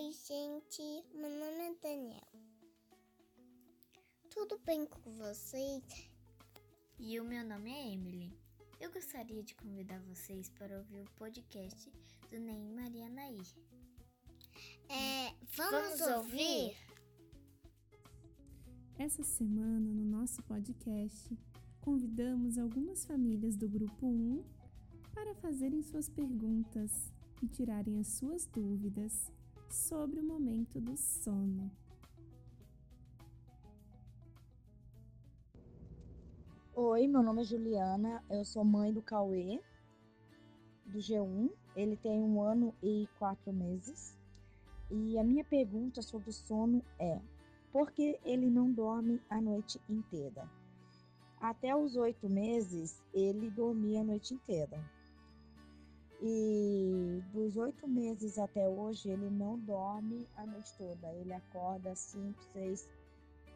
gente. Meu nome é Daniel. Tudo bem com vocês? E o meu nome é Emily. Eu gostaria de convidar vocês para ouvir o podcast do Ney Maria Nair. É, vamos, vamos ouvir? Essa semana, no nosso podcast, convidamos algumas famílias do grupo 1 para fazerem suas perguntas e tirarem as suas dúvidas sobre o momento do sono. Oi, meu nome é Juliana, eu sou mãe do Cauê, do G1. Ele tem um ano e quatro meses. E a minha pergunta sobre o sono é: por que ele não dorme a noite inteira? Até os oito meses, ele dormia a noite inteira. E dos oito meses até hoje, ele não dorme a noite toda. Ele acorda cinco, seis,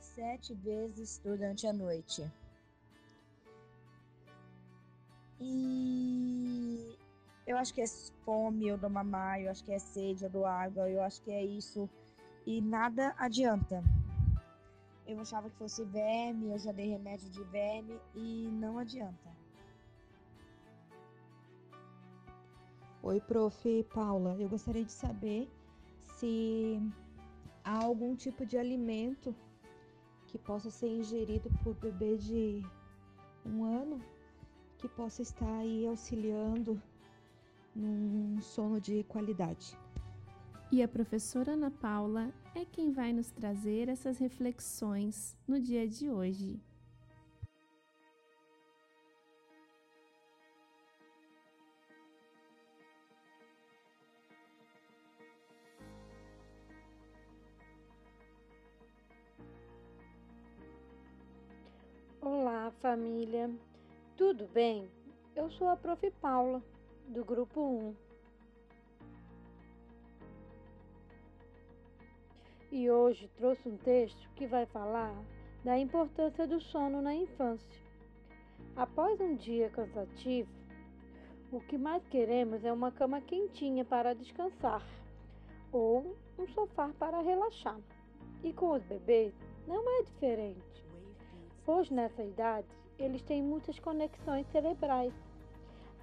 sete vezes durante a noite. E eu acho que é fome, eu dou mamar, eu acho que é sede, eu dou água, eu acho que é isso. E nada adianta. Eu achava que fosse verme, eu já dei remédio de verme e não adianta. Oi, prof. Paula. Eu gostaria de saber se há algum tipo de alimento que possa ser ingerido por bebê de um ano que possa estar aí auxiliando num sono de qualidade. E a professora Ana Paula é quem vai nos trazer essas reflexões no dia de hoje. Olá, família. Tudo bem? Eu sou a Prof. Paula, do grupo 1. E hoje trouxe um texto que vai falar da importância do sono na infância. Após um dia cansativo, o que mais queremos é uma cama quentinha para descansar ou um sofá para relaxar. E com os bebês não é diferente, pois nessa idade eles têm muitas conexões cerebrais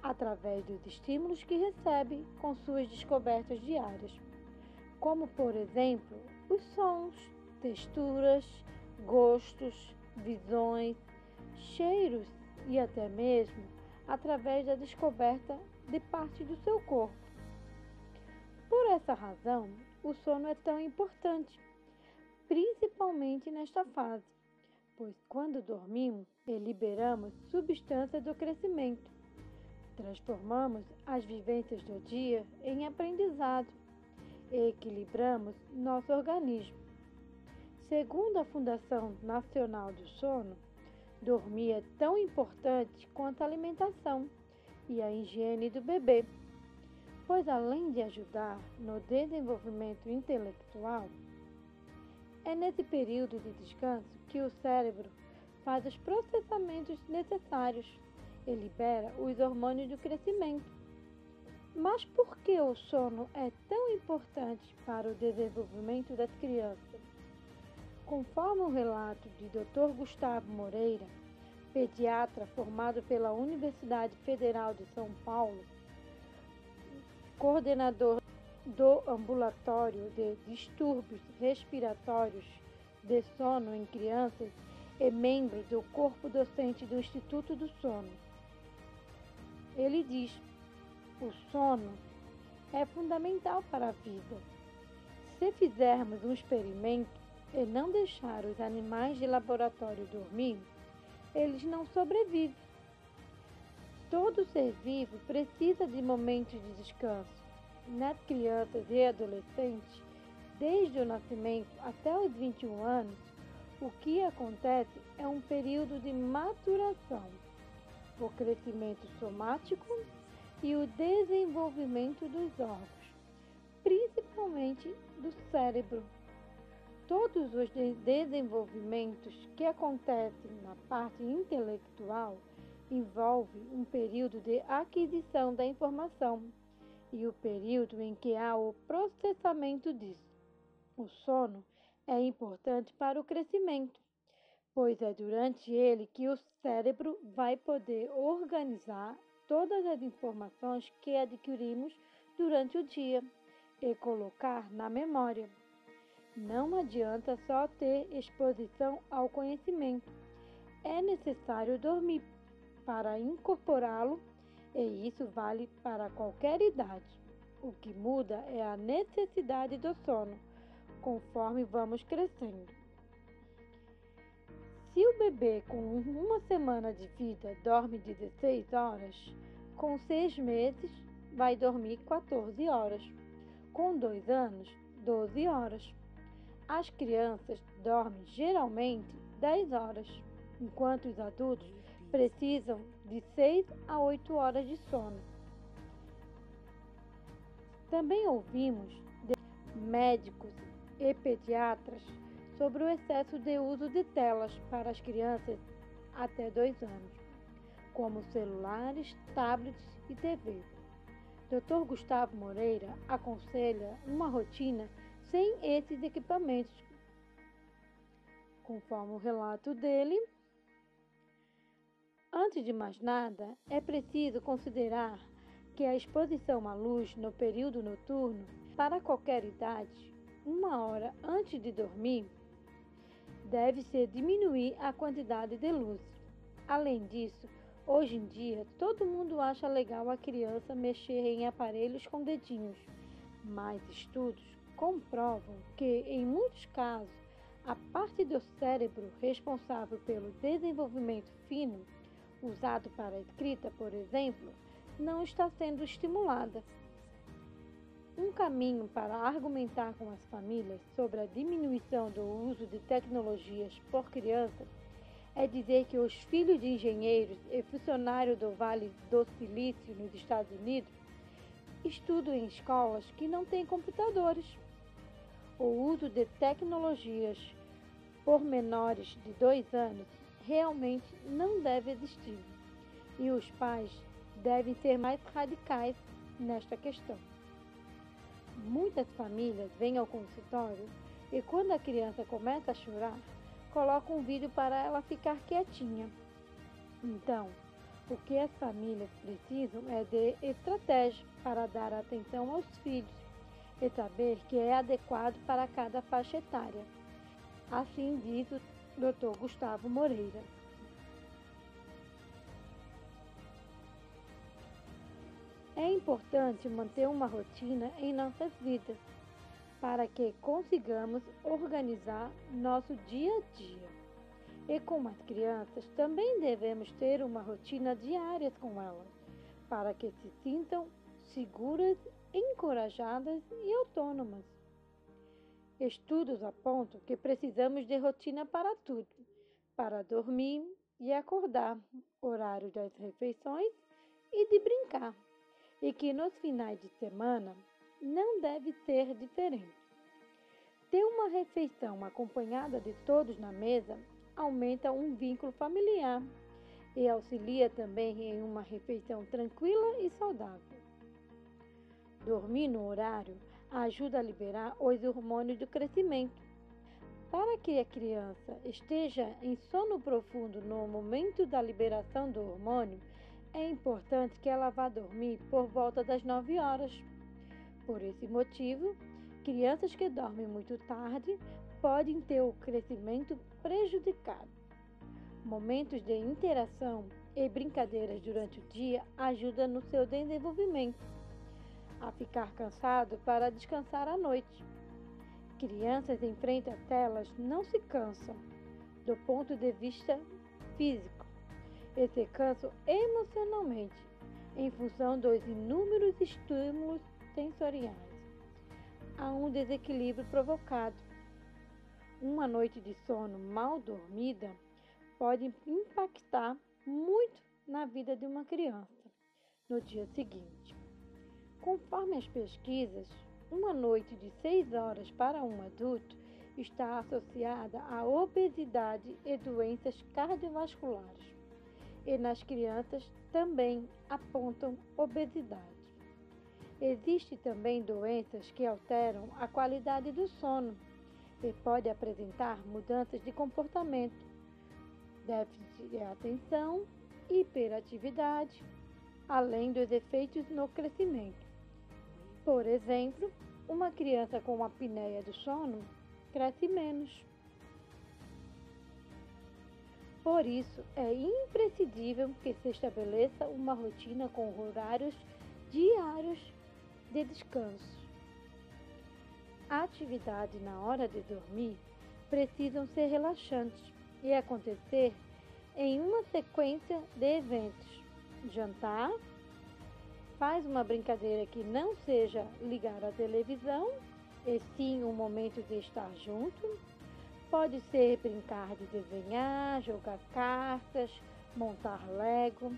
através dos estímulos que recebem com suas descobertas diárias, como por exemplo os sons, texturas, gostos, visões, cheiros e até mesmo através da descoberta de parte do seu corpo. Por essa razão, o sono é tão importante, principalmente nesta fase pois quando dormimos, liberamos substâncias do crescimento. Transformamos as vivências do dia em aprendizado e equilibramos nosso organismo. Segundo a Fundação Nacional do Sono, dormir é tão importante quanto a alimentação e a higiene do bebê, pois além de ajudar no desenvolvimento intelectual, é nesse período de descanso que o cérebro faz os processamentos necessários e libera os hormônios do crescimento. Mas por que o sono é tão importante para o desenvolvimento das crianças? Conforme o relato de Dr. Gustavo Moreira, pediatra formado pela Universidade Federal de São Paulo, coordenador do ambulatório de distúrbios respiratórios de sono em crianças e membro do corpo docente do Instituto do Sono. Ele diz: o sono é fundamental para a vida. Se fizermos um experimento e não deixar os animais de laboratório dormir, eles não sobrevivem. Todo ser vivo precisa de momentos de descanso nas crianças e adolescentes, desde o nascimento até os 21 anos, o que acontece é um período de maturação, o crescimento somático e o desenvolvimento dos órgãos, principalmente do cérebro. Todos os desenvolvimentos que acontecem na parte intelectual envolvem um período de aquisição da informação e o período em que há o processamento disso. O sono é importante para o crescimento, pois é durante ele que o cérebro vai poder organizar todas as informações que adquirimos durante o dia e colocar na memória. Não adianta só ter exposição ao conhecimento. É necessário dormir para incorporá-lo, e isso vale para qualquer idade. O que muda é a necessidade do sono, conforme vamos crescendo. Se o bebê com uma semana de vida dorme 16 horas, com seis meses vai dormir 14 horas. Com dois anos, 12 horas. As crianças dormem geralmente 10 horas, enquanto os adultos precisam de 6 a 8 horas de sono. Também ouvimos de médicos e pediatras sobre o excesso de uso de telas para as crianças até 2 anos, como celulares, tablets e TV. Dr. Gustavo Moreira aconselha uma rotina sem esses equipamentos. Conforme o relato dele, antes de mais nada, é preciso considerar que a exposição à luz no período noturno, para qualquer idade, uma hora antes de dormir, deve-se diminuir a quantidade de luz. Além disso, hoje em dia, todo mundo acha legal a criança mexer em aparelhos com dedinhos, mas estudos comprovam que, em muitos casos, a parte do cérebro responsável pelo desenvolvimento fino, usado para a escrita, por exemplo, não está sendo estimulada. Um caminho para argumentar com as famílias sobre a diminuição do uso de tecnologias por crianças é dizer que os filhos de engenheiros e funcionários do Vale do Silício, nos Estados Unidos, estudam em escolas que não têm computadores. O uso de tecnologias por menores de dois anos realmente não deve existir e os pais devem ser mais radicais nesta questão. Muitas famílias vêm ao consultório e, quando a criança começa a chorar, colocam um vídeo para ela ficar quietinha. Então, o que as famílias precisam é de estratégia para dar atenção aos filhos e saber que é adequado para cada faixa etária. Assim diz o Dr. Gustavo Moreira. É importante manter uma rotina em nossas vidas para que consigamos organizar nosso dia a dia. E com as crianças também devemos ter uma rotina diária com elas, para que se sintam seguras, encorajadas e autônomas. Estudos apontam que precisamos de rotina para tudo: para dormir e acordar, horário das refeições e de brincar e que nos finais de semana não deve ser diferente. Ter uma refeição acompanhada de todos na mesa aumenta um vínculo familiar e auxilia também em uma refeição tranquila e saudável. Dormir no horário ajuda a liberar os hormônios do crescimento. Para que a criança esteja em sono profundo no momento da liberação do hormônio, é importante que ela vá dormir por volta das 9 horas. Por esse motivo, crianças que dormem muito tarde podem ter o crescimento prejudicado. Momentos de interação e brincadeiras durante o dia ajudam no seu desenvolvimento. A ficar cansado para descansar à noite. Crianças em frente a telas não se cansam do ponto de vista físico e se cansam emocionalmente em função dos inúmeros estímulos sensoriais. Há um desequilíbrio provocado. Uma noite de sono mal dormida pode impactar muito na vida de uma criança no dia seguinte. Conforme as pesquisas, uma noite de seis horas para um adulto está associada à obesidade e doenças cardiovasculares e nas crianças também apontam obesidade. Existem também doenças que alteram a qualidade do sono e pode apresentar mudanças de comportamento, déficit de atenção, hiperatividade, além dos efeitos no crescimento. Por exemplo, uma criança com apneia do sono cresce menos. Por isso, é imprescindível que se estabeleça uma rotina com horários diários de descanso. A atividade na hora de dormir precisam ser relaxantes e acontecer em uma sequência de eventos. Jantar, faz uma brincadeira que não seja ligar a televisão, e sim um momento de estar junto. Pode ser brincar de desenhar, jogar cartas, montar Lego.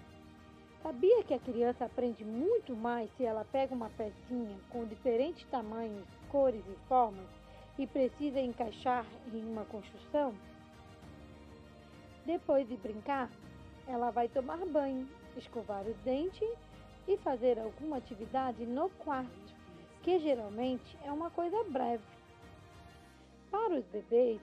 Sabia que a criança aprende muito mais se ela pega uma pecinha com diferentes tamanhos, cores e formas e precisa encaixar em uma construção? Depois de brincar, ela vai tomar banho, escovar os dentes e fazer alguma atividade no quarto, que geralmente é uma coisa breve. Para os bebês,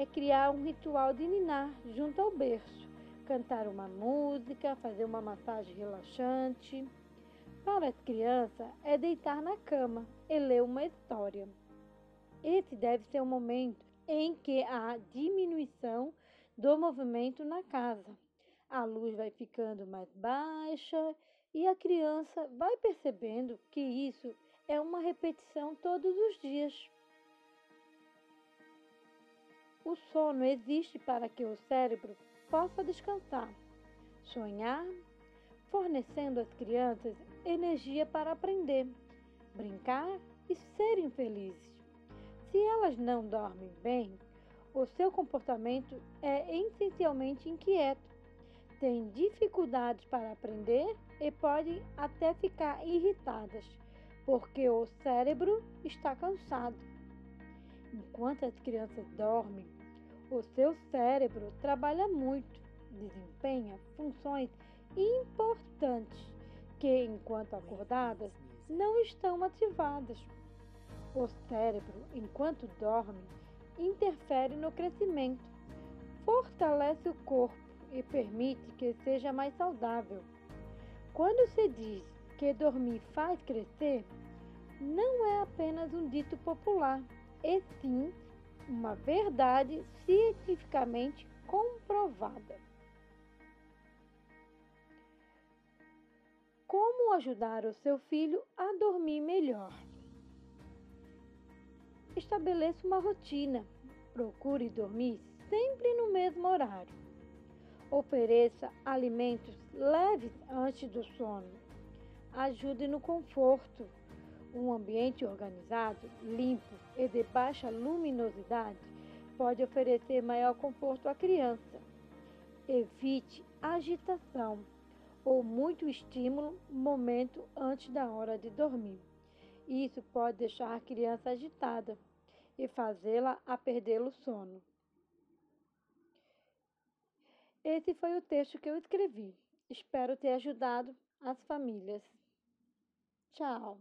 é criar um ritual de ninar junto ao berço, cantar uma música, fazer uma massagem relaxante. Para as crianças, é deitar na cama e ler uma história. Esse deve ser o momento em que há diminuição do movimento na casa. A luz vai ficando mais baixa e a criança vai percebendo que isso é uma repetição todos os dias. O sono existe para que o cérebro possa descansar, sonhar, fornecendo às crianças energia para aprender, brincar e serem felizes. Se elas não dormem bem, o seu comportamento é essencialmente inquieto, têm dificuldades para aprender e podem até ficar irritadas, porque o cérebro está cansado. Enquanto as crianças dormem, o seu cérebro trabalha muito, desempenha funções importantes que, enquanto acordadas, não estão ativadas. O cérebro, enquanto dorme, interfere no crescimento, fortalece o corpo e permite que seja mais saudável. Quando se diz que dormir faz crescer, não é apenas um dito popular, e sim uma verdade cientificamente comprovada. Como ajudar o seu filho a dormir melhor? Estabeleça uma rotina. Procure dormir sempre no mesmo horário. Ofereça alimentos leves antes do sono. Ajude no conforto. Um ambiente organizado, limpo e de baixa luminosidade pode oferecer maior conforto à criança. Evite agitação ou muito estímulo momento antes da hora de dormir. Isso pode deixar a criança agitada e fazê-la a perder o sono. Esse foi o texto que eu escrevi. Espero ter ajudado as famílias. Tchau!